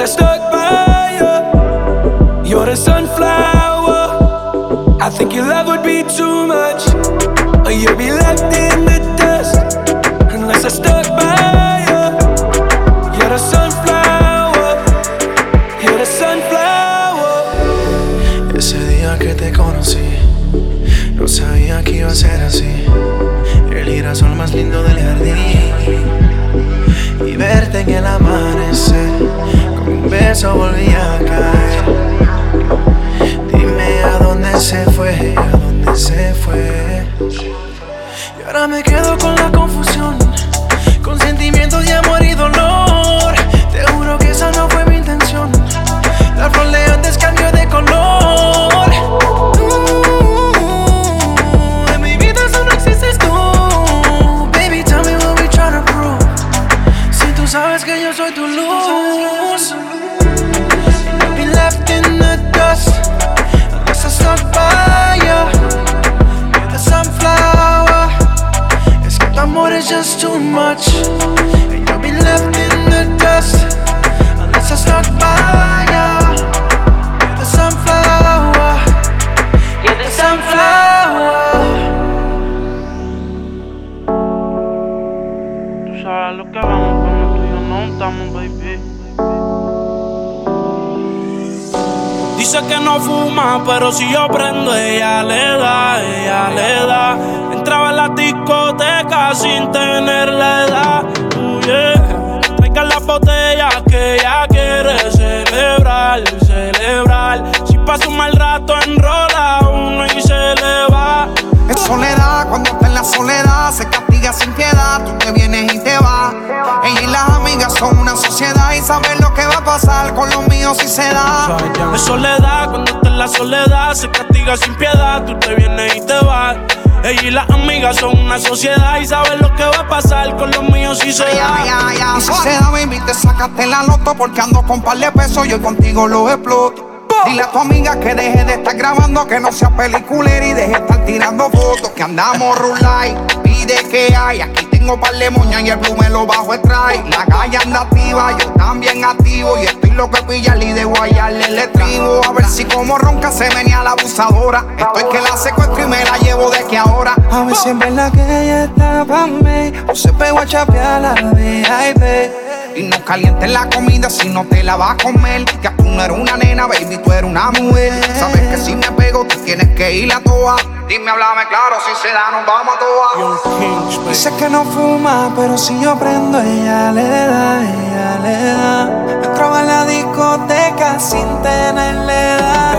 I stuck by you. You're the sunflower. I think your love would be too much. Or you'll be left in the dust unless I stuck beso volví a caer. Dime a dónde se fue, a dónde se fue. Y ahora me quedo Dice que no fuma, pero si yo prendo, ella le da, ella le da. Entraba en la discoteca sin tener la edad. Uh, yeah. Traigan las botellas que ella quiere celebrar, celebrar. Si pasa un mal rato, enrola uno y se le va. Es soledad, cuando está en la soledad sin piedad. Tú te vienes y te vas. Ella y las amigas son una sociedad y saben lo que va a pasar con los míos si se da. Es soledad, cuando está en la soledad se castiga sin piedad. Tú te vienes y te vas. Ella y las amigas son una sociedad y saben lo que va a pasar con los míos si se da. Y si se da, baby, te sacaste la loto porque ando con par de pesos. Yo contigo lo exploto. Dile a tu amiga que deje de estar grabando, que no sea peliculera y deje de estar tirando fotos. Que andamos rulay, pide que hay. Aquí tengo par de moñas y el blue me lo bajo extrae. La calle anda activa, yo también activo. Y estoy loco de pillarle y de guayarle el estribo. A ver si como ronca se venía la abusadora. Estoy que la secuestro y me la llevo de que ahora. A ver si en verdad que ella está pa' mí O se pegó a chapear la VIP Y no calientes la comida si no te la vas a comer. Que tú no eres una nena, baby, tú eres una mujer. Sabes que si me pego, tú tienes que ir a toa. Dime, háblame claro, si se da, nos vamos a toa. Dice que no fuma, pero si yo prendo, ella le da, ella le da. Entraba en la discoteca sin tenerle edad.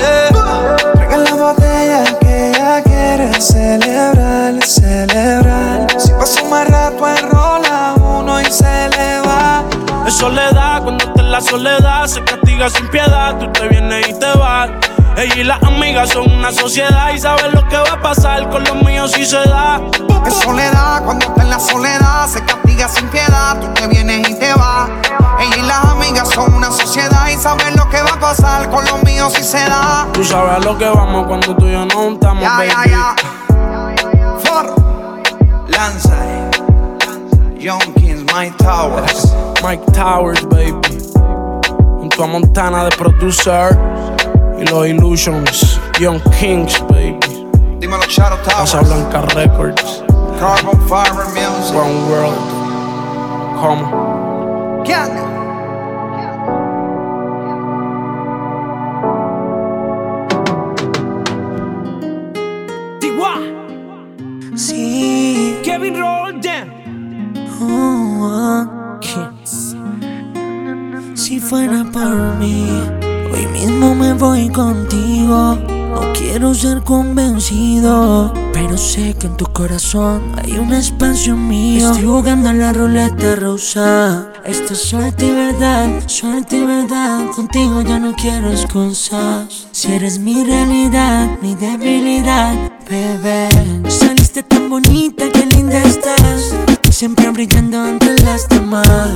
Yeah. Traigan la botella que ella quiere celebrar, celebrar. Si pasa un mal rato, enrola uno y se le va. Es soledad, cuando está en la soledad se castiga sin piedad. Tú te vienes y te vas. Ella y las amigas son una sociedad y saben lo que va a pasar con los míos si se da. Es soledad, cuando está en la soledad se castiga sin piedad. Tú te vienes y te vas. Ella y las amigas son una sociedad y saben lo que va a pasar con los míos si se da. Tú sabes a lo que vamos cuando tú y yo no estamos, Ya, baby. ya, ya. For Lanza, Young Kings, Mike Towers. Mike Towers, baby. Junto a Montana de producer. Y los Illusions. Young Kings, baby. Dímelo, Shadow Casa Blanca Records. Carbon Fiber Music. One World. Como. Gang. Sí. Kevin Roldan. Oh, oh, oh. Si fuera por mí, hoy mismo me voy contigo. No quiero ser convencido, pero sé que en tu corazón hay un espacio mío. Estoy jugando en la ruleta rusa. Esto es suerte y verdad, suerte y verdad. Contigo ya no quiero excusas. Si eres mi realidad, mi debilidad, bebé. Saliste tan bonita, qué linda estás. Siempre brillando entre las demás.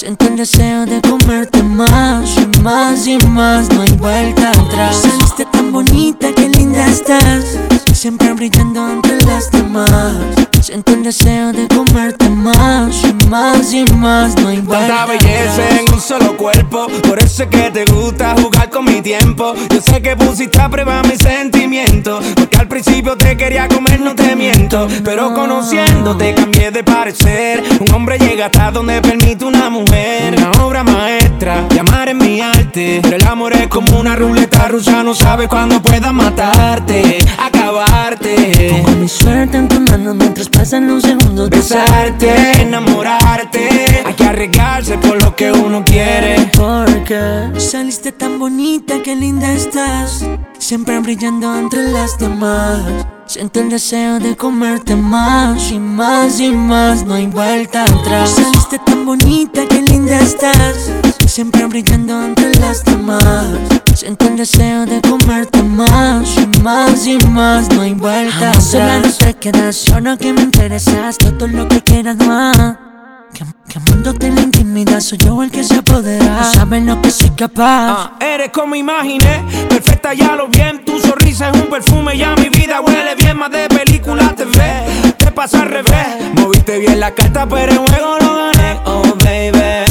Siento el deseo de comerte más y más y más. No hay vuelta atrás. Saliste tan bonita, qué linda estás. Siempre brillando entre las demás. Siento el deseo de comerte más y más y más. No hay vuelta Tanta belleza en un solo cuerpo. Por eso es que te gusta jugar con mi tiempo. Yo sé que pusiste a prueba mis sentimientos. Porque al principio te quería comer, no te miento. Pero conociéndote cambié de parecer. Un hombre llega hasta donde permite una mujer. Una obra maestra, llamar es mi arte. Pero el amor es como una ruleta rusa. No sabes cuándo pueda matarte, acabarte. Pongo mi suerte en tu mano mientras pasan los segundos. Besarte, enamorarte. Hay que arriesgarse por lo que uno quiere. Porque saliste tan bonita, qué linda estás. Siempre brillando entre las demás. Siento el deseo de comerte más y más y más. No hay vuelta atrás. Saliste tan bonita, qué linda estás. Siempre brillando entre las demás. Siento el deseo de comerte más y más y más. No hay vuelta atrás. Sola no te quedas, solo que me interesas. Todo lo que quieras más. Que, quemándote en la intimidad, soy yo el que se apodera. No sabes lo que soy capaz. Ah, eres como imaginé, perfecta ya lo bien. Tu sonrisa es un perfume, ya mi vida huele bien. Más de película te ve, te pasa al revés. Moviste bien la carta, pero en juego lo gané. Oh, baby.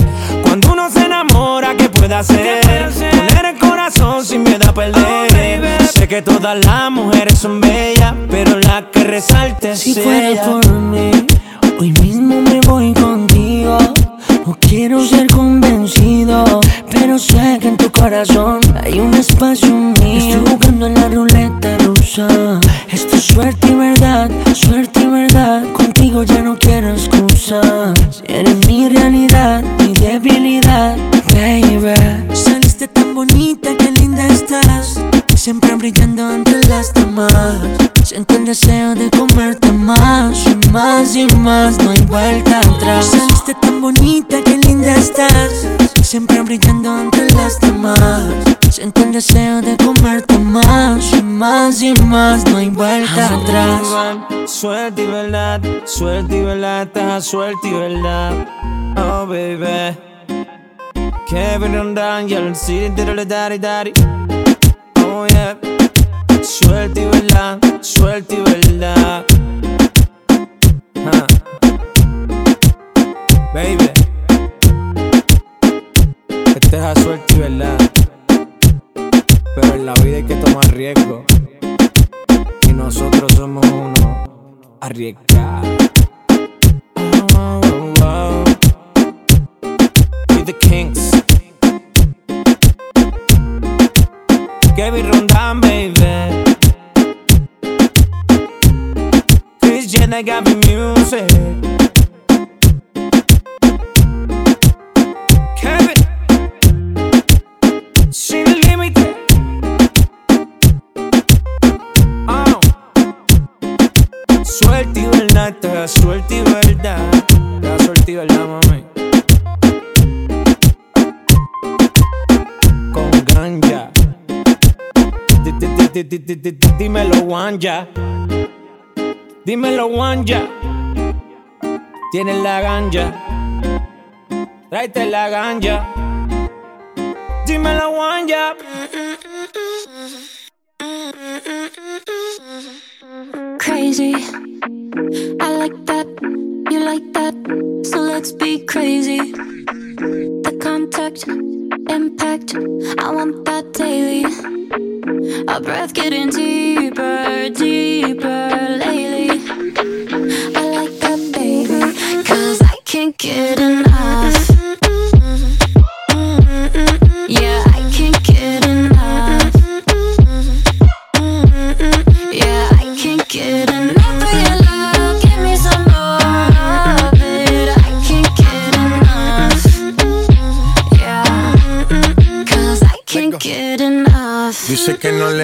Cuando uno se enamora, ¿qué puede hacer? Poner el corazón sin miedo a perder. Que todas las mujeres son bellas, pero la que resalte es Si ella. fuera por mí, hoy mismo me voy contigo. No quiero ser convencido, pero sé que en tu corazón hay un espacio mío. Estoy jugando en la ruleta rusa. Esto es suerte y verdad, suerte y verdad. Contigo ya no quiero excusas. Eres mi realidad, mi debilidad, baby. Saliste tan bonita, qué linda estás. Siempre brillando entre las demás. Siento el deseo de comerte más y más y más. No hay vuelta atrás. Saliste tan bonita, qué linda estás. Siempre brillando entre las demás. Siento el deseo de comerte más y más y más. No hay vuelta atrás. Suerte y verdad, suerte y verdad, suerte y verdad. Oh, baby. Kevin Rondán, Yellow City, diddle daddy daddy. Oh, yeah. Suerte y verdad, suerte y verdad. Ah. Baby. Este es a suerte y verdad. Pero en la vida hay que tomar riesgo. Y nosotros somos uno arriesgados. Oh, oh, oh. The kings. Kevin Rondán, baby. Chris Jenner got me music. Kevin. Sin límite. Oh. Suerte y verdad, te da suerte y verdad. Da suerte y verdad, mami. Dímelo, Wanja. Dímelo, Wanja. Tienes la ganja. Tráete la ganja. Dímelo, Wanja. crazy. I like that, you like that, so let's be crazy. The contact, impact, I want that daily. Our breath getting deeper, deeper lately. I like that, baby, cause I can't get enough.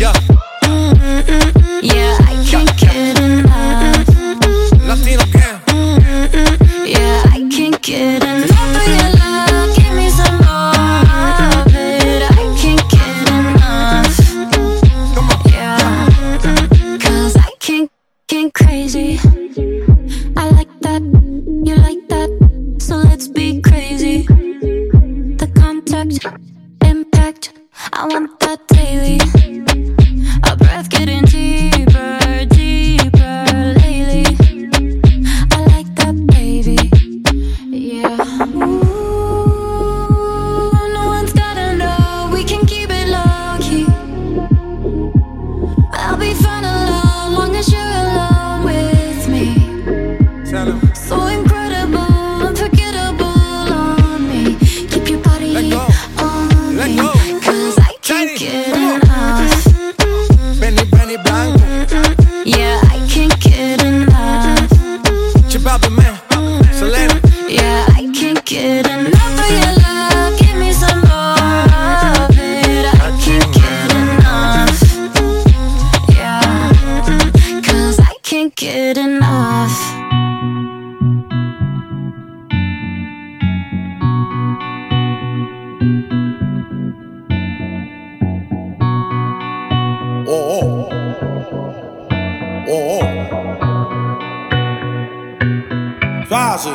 Yeah. Yeah, I can't get enough. Latino que Yeah, I can't get enough of your Fácil.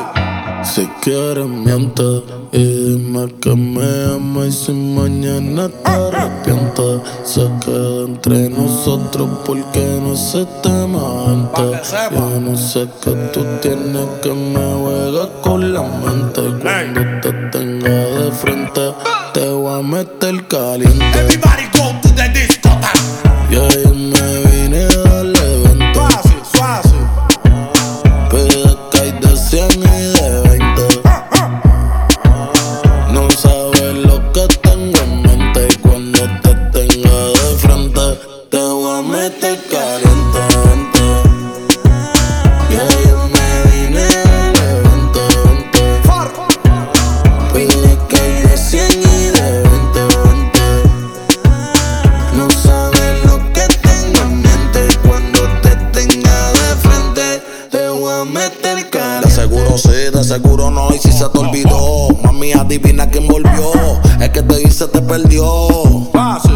Si quieres miente y dime que me ama y si mañana te arrepientes se queda entre nosotros porque no se te mente. Yo no sé qué tú tienes que me juegas con la mente cuando te tenga de frente te voy a meter caliente. Everybody go to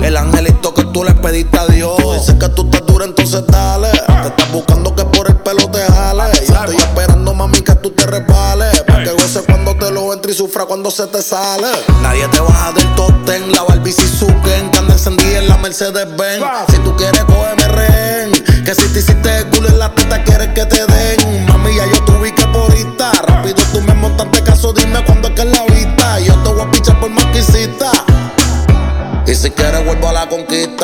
El angelito que tú le pediste a Dios, dice que tú estás dura entonces dale, te estás buscando que por el pelo te jale. Yo estoy esperando mami que tú te resbales, para que goce cuando te lo entre y sufra cuando se te sale. Nadie te baja del top ten, la Barbie Suzuki, que anda encendida en la Mercedes Benz.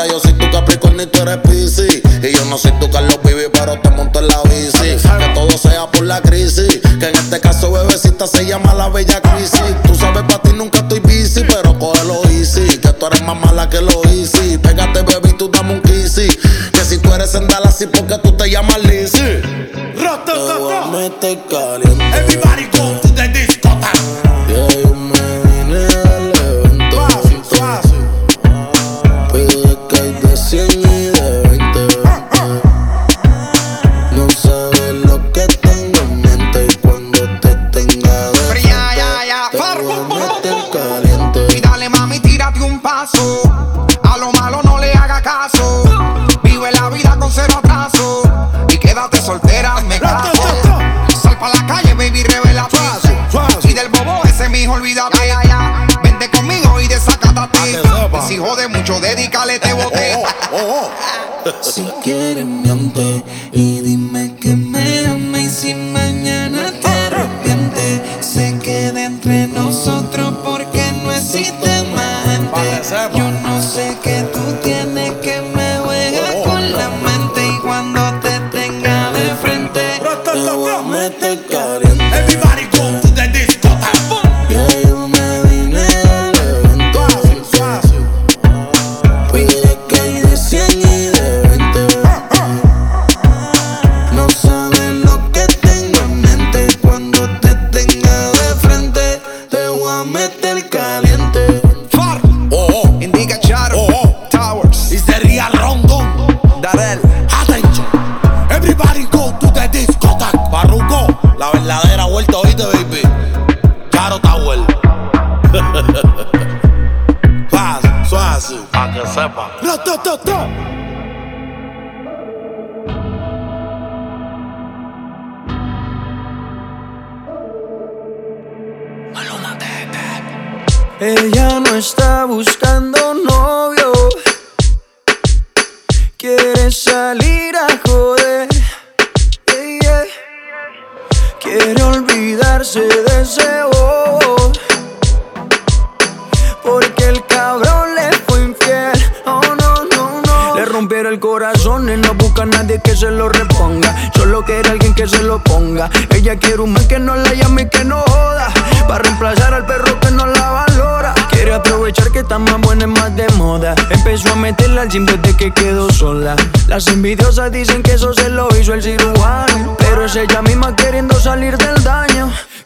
Yo soy tu Capricornio y tú eres Piscis Y yo no soy tu Carlos Vivi pero te monto en la bici. Que todo sea por la crisis Que en este caso bebecita se llama la bella crisis Tú sabes para ti nunca estoy busy Pero cógelo easy. Que tú eres más mala que lo easy. Pégate baby tú dame un kissy. Que si tú eres en Dallas porque tú te llamas Lizzy Te voy a meter caliente Everybody Yo no sé qué está más buena y más de moda. Empezó a meterla al gym desde que quedó sola. Las envidiosas dicen que eso se lo hizo el cirujano. Pero es ella misma queriendo salir del daño.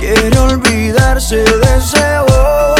Quiere olvidarse de ese bobo,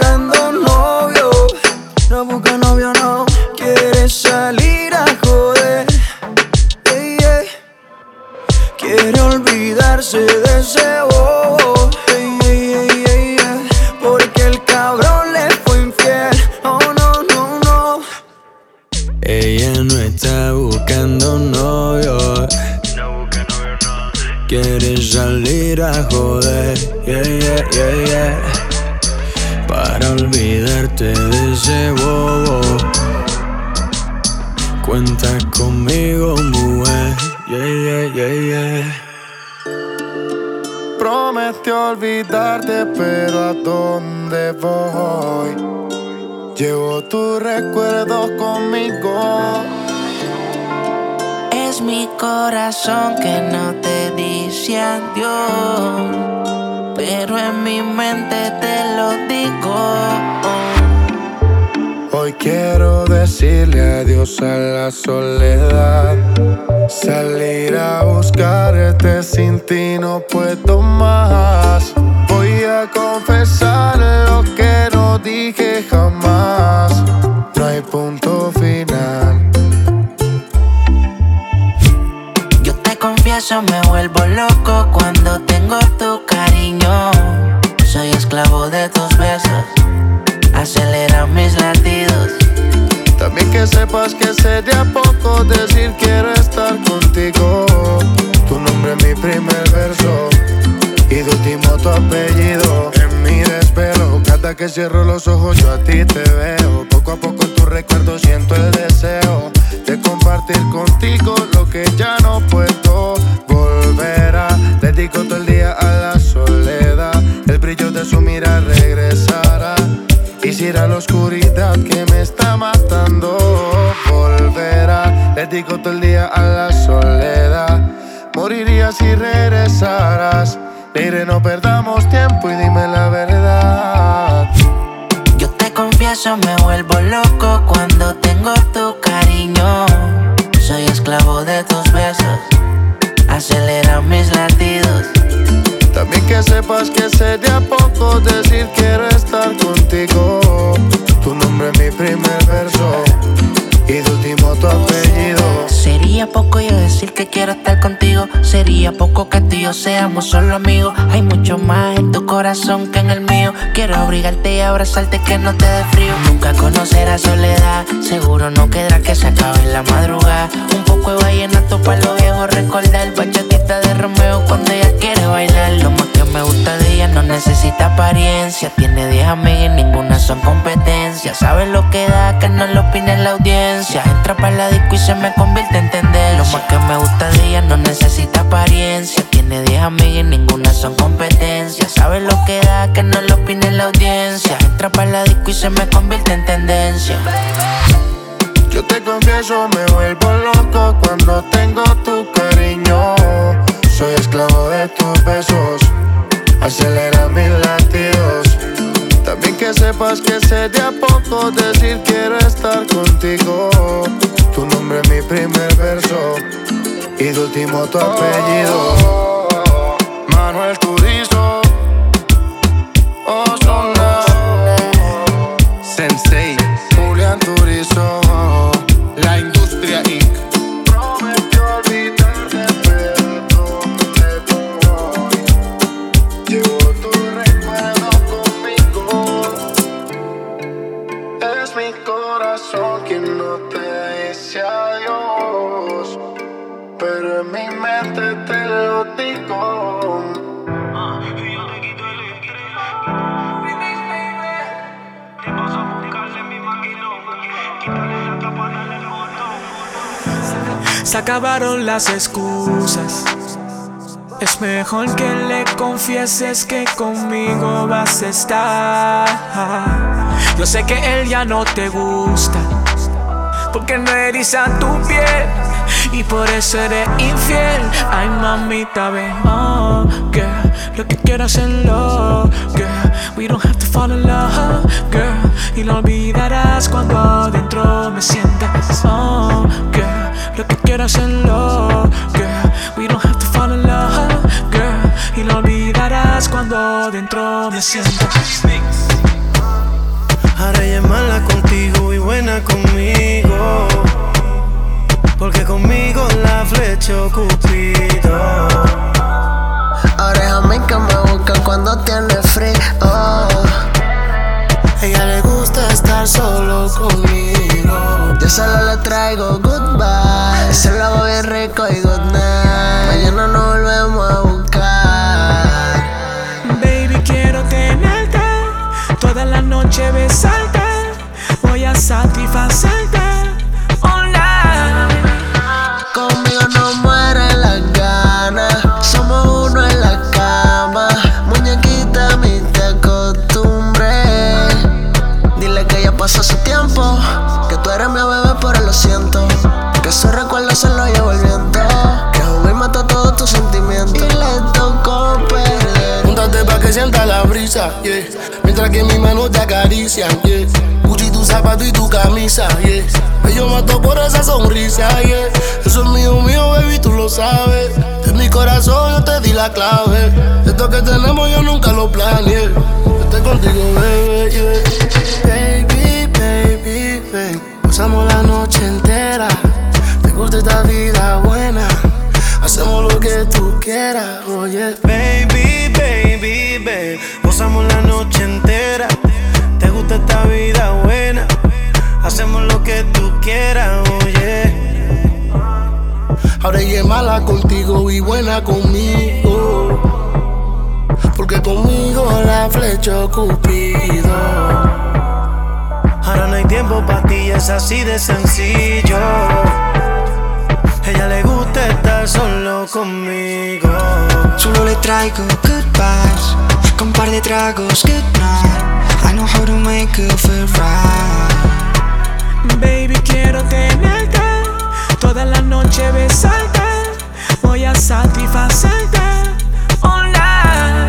salir a joder, yeah, yeah, yeah, yeah. Para olvidarte de ese bobo. Cuenta conmigo, mujer, yeah, yeah, yeah, yeah. Prometió olvidarte, pero ¿a dónde voy? Llevo tus recuerdos conmigo. Mi corazón que no te dice adiós, pero en mi mente te lo digo. Hoy quiero decirle adiós a la soledad. Salir a buscarte sin ti no puedo más. Voy a confesar lo que no dije jamás. No hay punto confieso, me vuelvo loco cuando tengo tu cariño. Soy esclavo de tus besos, acelera mis latidos. También que sepas que sé de a poco decir quiero estar contigo. Tu nombre es mi primer verso y de último tu apellido. En mi desvelo, cada que cierro los ojos yo a ti te veo. Poco a poco en tu recuerdo siento el deseo de compartir contigo lo que ya no puedo volver a. Dedico todo el día a la soledad, el brillo de su mirada regresará. Quisiera la oscuridad que me está matando volverá. Dedico todo el día a la soledad. Moriría si regresaras. Mire, no perdamos tiempo y dime la verdad. Yo te confieso, me vuelvo loco cuando tengo tu acelera mis latidos. También que sepas que sé de a poco decir quiero estar contigo. Tu nombre es mi primer verso y de último tu. Sería poco yo decir que quiero estar contigo. Sería poco que tú y yo seamos solo amigos. Hay mucho más en tu corazón que en el mío. Quiero abrigarte y abrazarte que no te dé frío. Nunca conocerás soledad. Seguro no quedará que se acabe en la madrugada. Un poco de vallenato para los viejos recordar. Bachatita de Romeo cuando ella quiere bailar. Lo más me gusta de ella no necesita apariencia. Tiene 10 amigas y ninguna son competencia. Sabes lo que da que no lo opine la audiencia. Entra para la disco y se me convierte en tendencia. Lo más que me gusta de ella no necesita apariencia. Tiene 10 amigas y ninguna son competencia. Sabes lo que da que no lo opine la audiencia. Entra para la disco y se me convierte en tendencia. Yo te confieso, me vuelvo loco cuando tengo tu cariño. Soy esclavo de tus besos, acelera mis latidos. También que sepas que sé de a poco decir quiero estar contigo. Tu nombre es mi primer verso y de último tu apellido. Manuel Turizo, Osuna, Sensei, Julián Turizo. Corazón quien no te dice adiós. Pero en mi mente te lo digo. Se acabaron las excusas. Es mejor que le confieses que conmigo vas a estar. Yo sé que él ya no te gusta, porque no eriza tu piel y por eso eres infiel. Ay, mamita, ven, oh, girl, lo que quiero hacerlo, girl. We don't have to fall in love, girl, y lo olvidarás cuando dentro me sientas, oh, girl, lo que quiero hacerlo, girl. We don't have to fall in love, girl, y lo olvidarás cuando dentro me sientas. Ahora ella es mala contigo y buena conmigo. Porque conmigo la flechó Cupido. Ahora es a mí que me buscan cuando tiene frío. Ella le gusta estar solo conmigo. Yo solo le traigo goodbye. Se lo hago bien rico y good night. Besarte. Voy a satisfacerte online. Conmigo no mueren las ganas. Somos uno en la cama. Muñequita, mi te acostumbré. Dile que ya pasó su tiempo. Que tú eres mi bebé, pero lo siento. Que su recuerdo se lo llevo el viento. Que hoy mató todos tus sentimientos. Y le tocó perder. Júntate pa' que sienta la brisa, yeah. Que mis manos te acarician, yeah. Gucci tu zapato y tu camisa, yeah. Yo mato por esa sonrisa, yeah. Eso es mío, mío, baby, tú lo sabes. De mi corazón yo te di la clave. Esto que tenemos yo nunca lo planeé. Estoy contigo, baby, yeah. Baby, baby, baby. Pasamos la noche entera. Te gusta esta vida buena. Hacemos lo que tú quieras, oye. Baby, baby, baby. Noche entera. Te gusta esta vida buena. Hacemos lo que tú quieras, oye. Ahora ella es mala contigo y buena conmigo. Porque conmigo la flechó Cupido. Ahora no hay tiempo para ti, es así de sencillo. Ella le gusta estar solo conmigo. Solo le traigo good vibes Con un par de tragos, good night. I know how to make you feel right. Baby, quiero tenerte toda la noche besarte. Voy a satisfacerte online.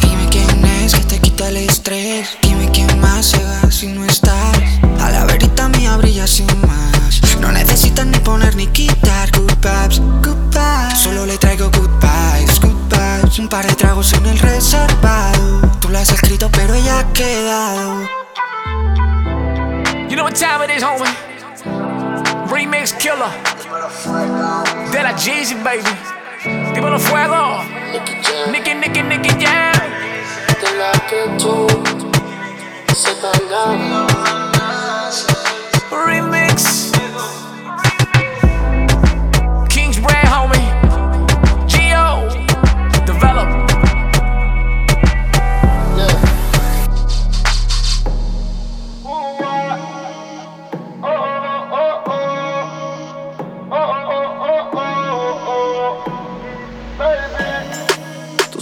Dime quién es que te quita el estrés. Dime quién más se va si no estás. A la verita mía brilla sin más. No necesitas ni poner ni quitar Good vibes, good Un par de tragos en el reservado Tú lo has escrito pero ella ha quedado You know what time it is? Homie. Remix Killer. De la Jeezy, baby. Dímelo fuego. Nicky, Nicky, Nicky Jam. De la que tú se Remix.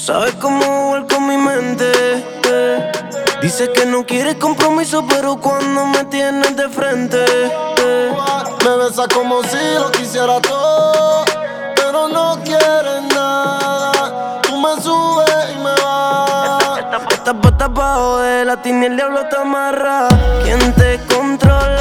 Sabes cómo con mi mente. eh. Dices que no quieres compromiso, pero cuando me tienes de frente. Me besas como si lo quisiera todo, pero no quieres nada. Tú me subes y me vas. Estás puesta pa' joder, a ti ni el diablo te amarra. ¿Quién te controla?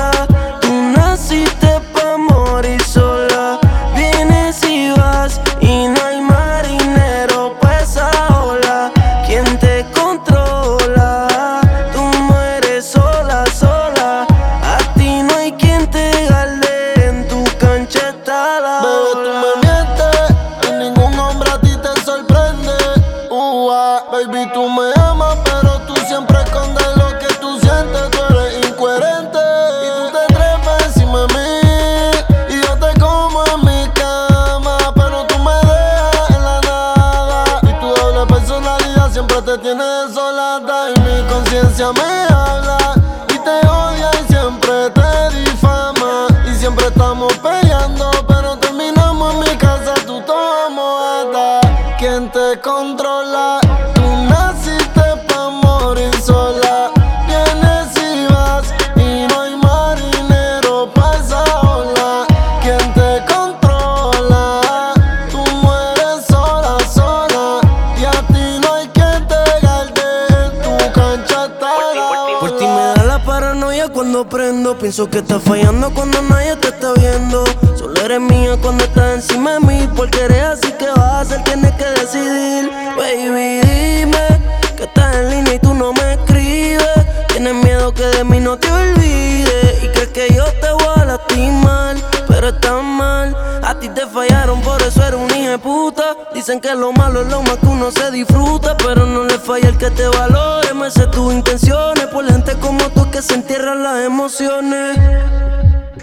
Ti me da la paranoia cuando prendo. Pienso que estás fallando cuando nadie te está viendo. Solo eres mía cuando estás encima de mí. Porque eres así que vas a hacer, tienes que decidir. Baby, dime que estás en línea y tú no me escribes. Tienes miedo que de mí no te olvides. Y crees que yo te voy a lastimar. Pero estás mal. A ti te fallaron, por eso eres un hijo de puta. Dicen que lo malo es lo más que uno se disfruta. Pero no le falla el que te valore. Me sé tus intenciones. Por gente como tú que se entierran las emociones.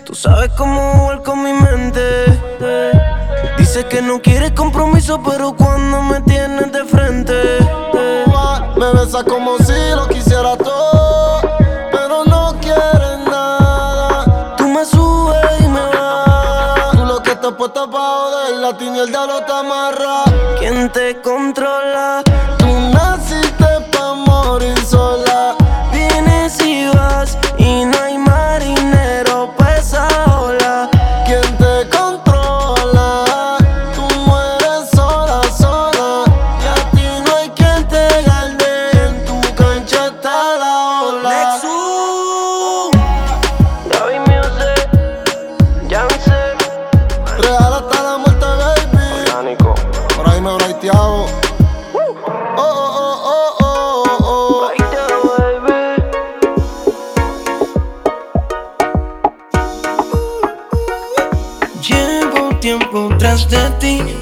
Tú sabes cómo jugar con mi mente. Dices que no quieres compromiso, pero cuando me tienes de frente. Me besas como si lo quisiera todo, Lo estás puesta pa' joder, la ti ni el diablo te amarra. ¿Quién te controla?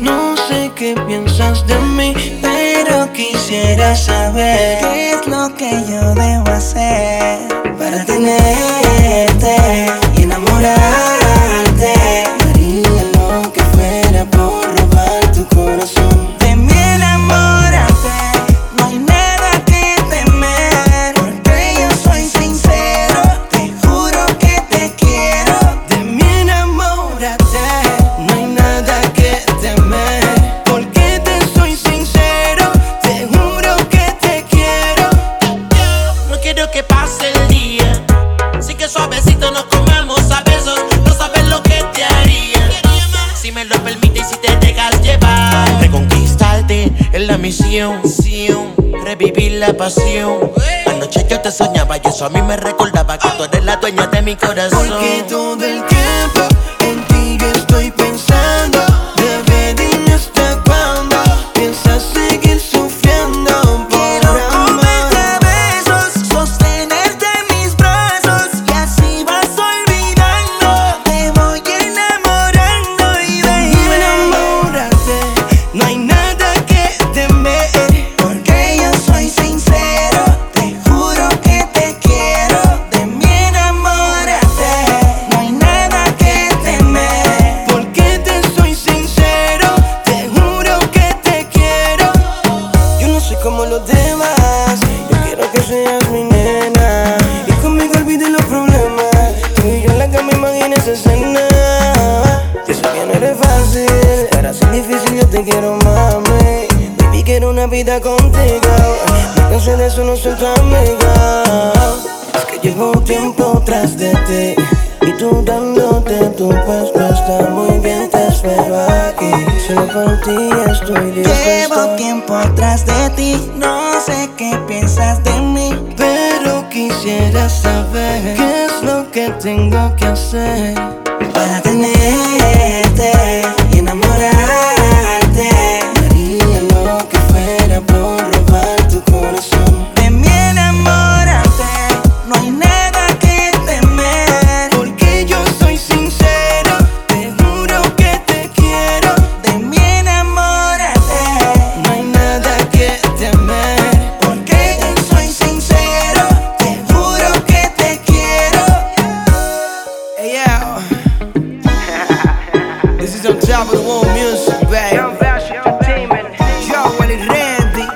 No sé qué piensas de mí, pero quisiera saber ¿Qué es lo que yo debo hacer para tenerte y? Y eso a mí me recordaba que tú eres la dueña de mi corazón. Porque todo el tiempo Salvador on music, baby. Young Bash Entertainment. Yo, Randy.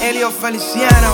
Elio Feliciano.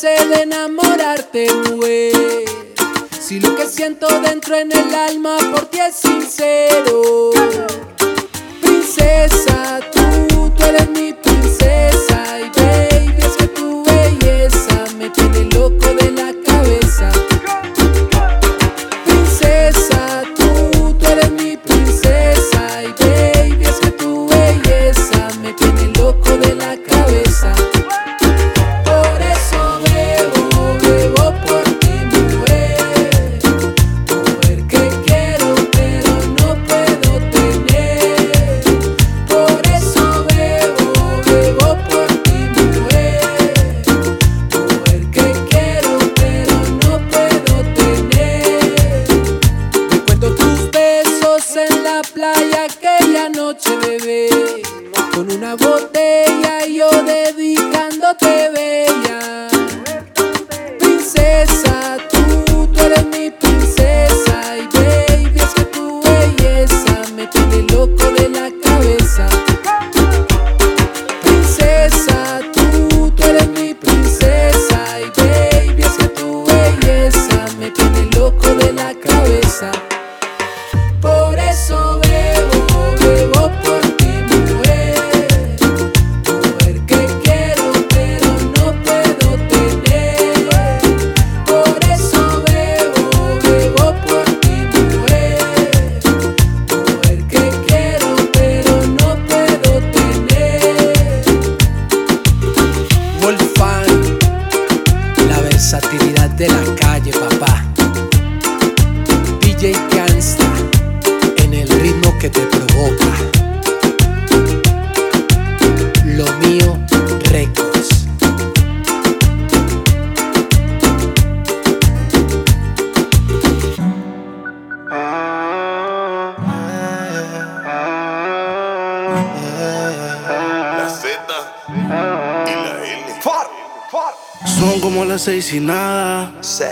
Sé de enamorarte, mujer. Si lo que siento dentro en el alma por ti es sincero. Princesa, tú, tú eres mi princesa. Y baby, es que tu belleza me tiene loco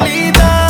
Solita.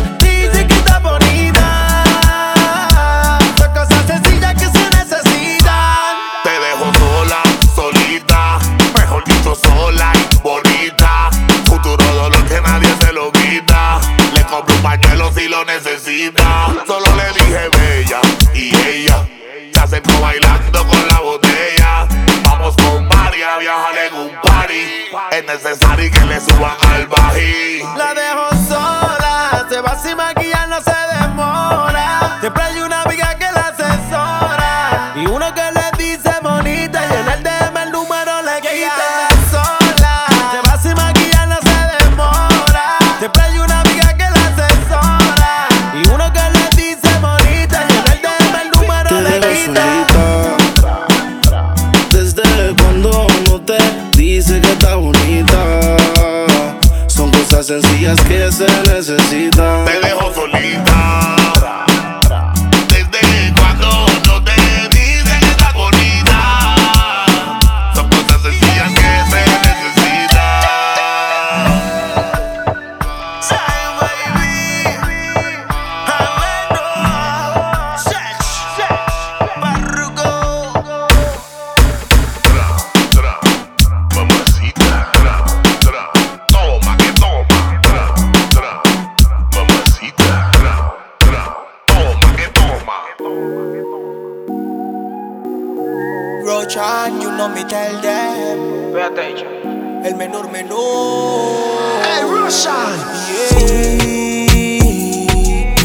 Rochan, you know me tell them. Pay attention. El menor menor. Hey, Roshan.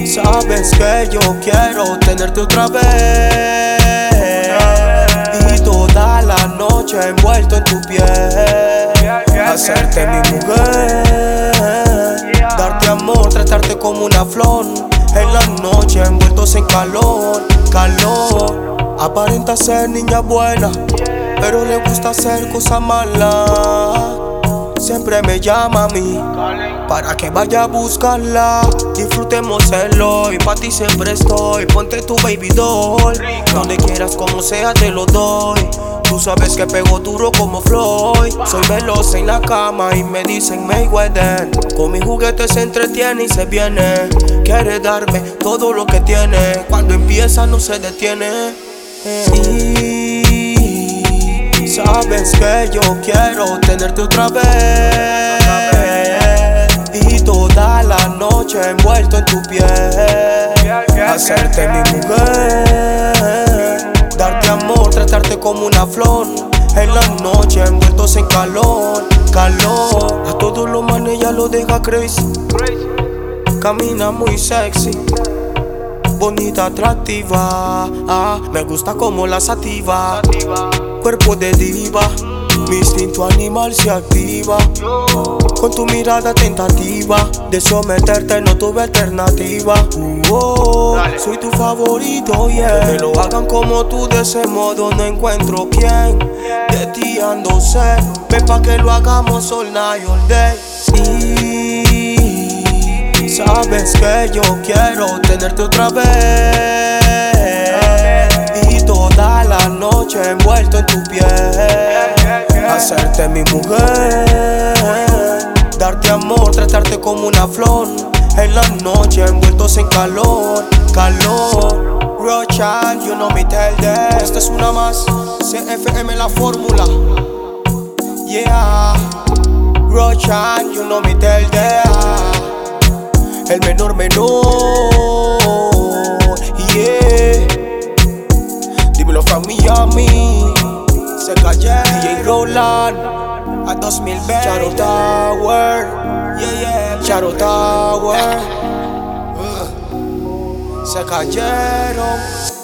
Sabes que yo quiero tenerte otra vez. Y toda la noche envuelto en tu piel. Hacerte mi mujer. Darte amor, tratarte como una flor. En la noche envueltos en calor, calor. Aparenta ser niña buena, pero le gusta hacer cosas malas. Siempre me llama a mí para que vaya a buscarla. Disfrutemos el hoy, pa' ti siempre estoy. Ponte tu baby doll, donde quieras, como sea, te lo doy. Tú sabes que pego duro como Floyd. Soy veloz en la cama y me dicen Mayweather. Con mis juguetes se entretiene y se viene. Quiere darme todo lo que tiene. Cuando empieza no se detiene. Y sabes que yo quiero tenerte otra vez. Y toda la noche envuelto en tu piel. Hacerte mi mujer. Darte amor, tratarte como una flor. En la noche envueltos en calor, calor. A todos los manes ya lo deja crazy. Camina muy sexy. Bonita, atractiva. Ah, me gusta como la sativa. Cuerpo de diva. Mi instinto animal se activa. Con tu mirada tentativa. De someterte no tuve alternativa. Oh, soy tu favorito, yeah. Que me lo hagan como tú, de ese modo no encuentro quién. De ti ando sé. Ven pa' que lo hagamos all night, all day. Y sabes que yo quiero tenerte otra vez. Y toda la noche envuelto en tu piel. Hacerte mi mujer. Darte amor, tratarte como una flor. En la noche envueltos en calor, calor. Rochan, you know me tell them. Esta es una más. CFM la fórmula. Yeah. Rochan, you know me tell them. El menor menor. Yeah. Dímelo from Miami. Se callé. DJ Roland. A 2020. Charo Tower. Yeah, yeah. Charo Tower. Se cayeron.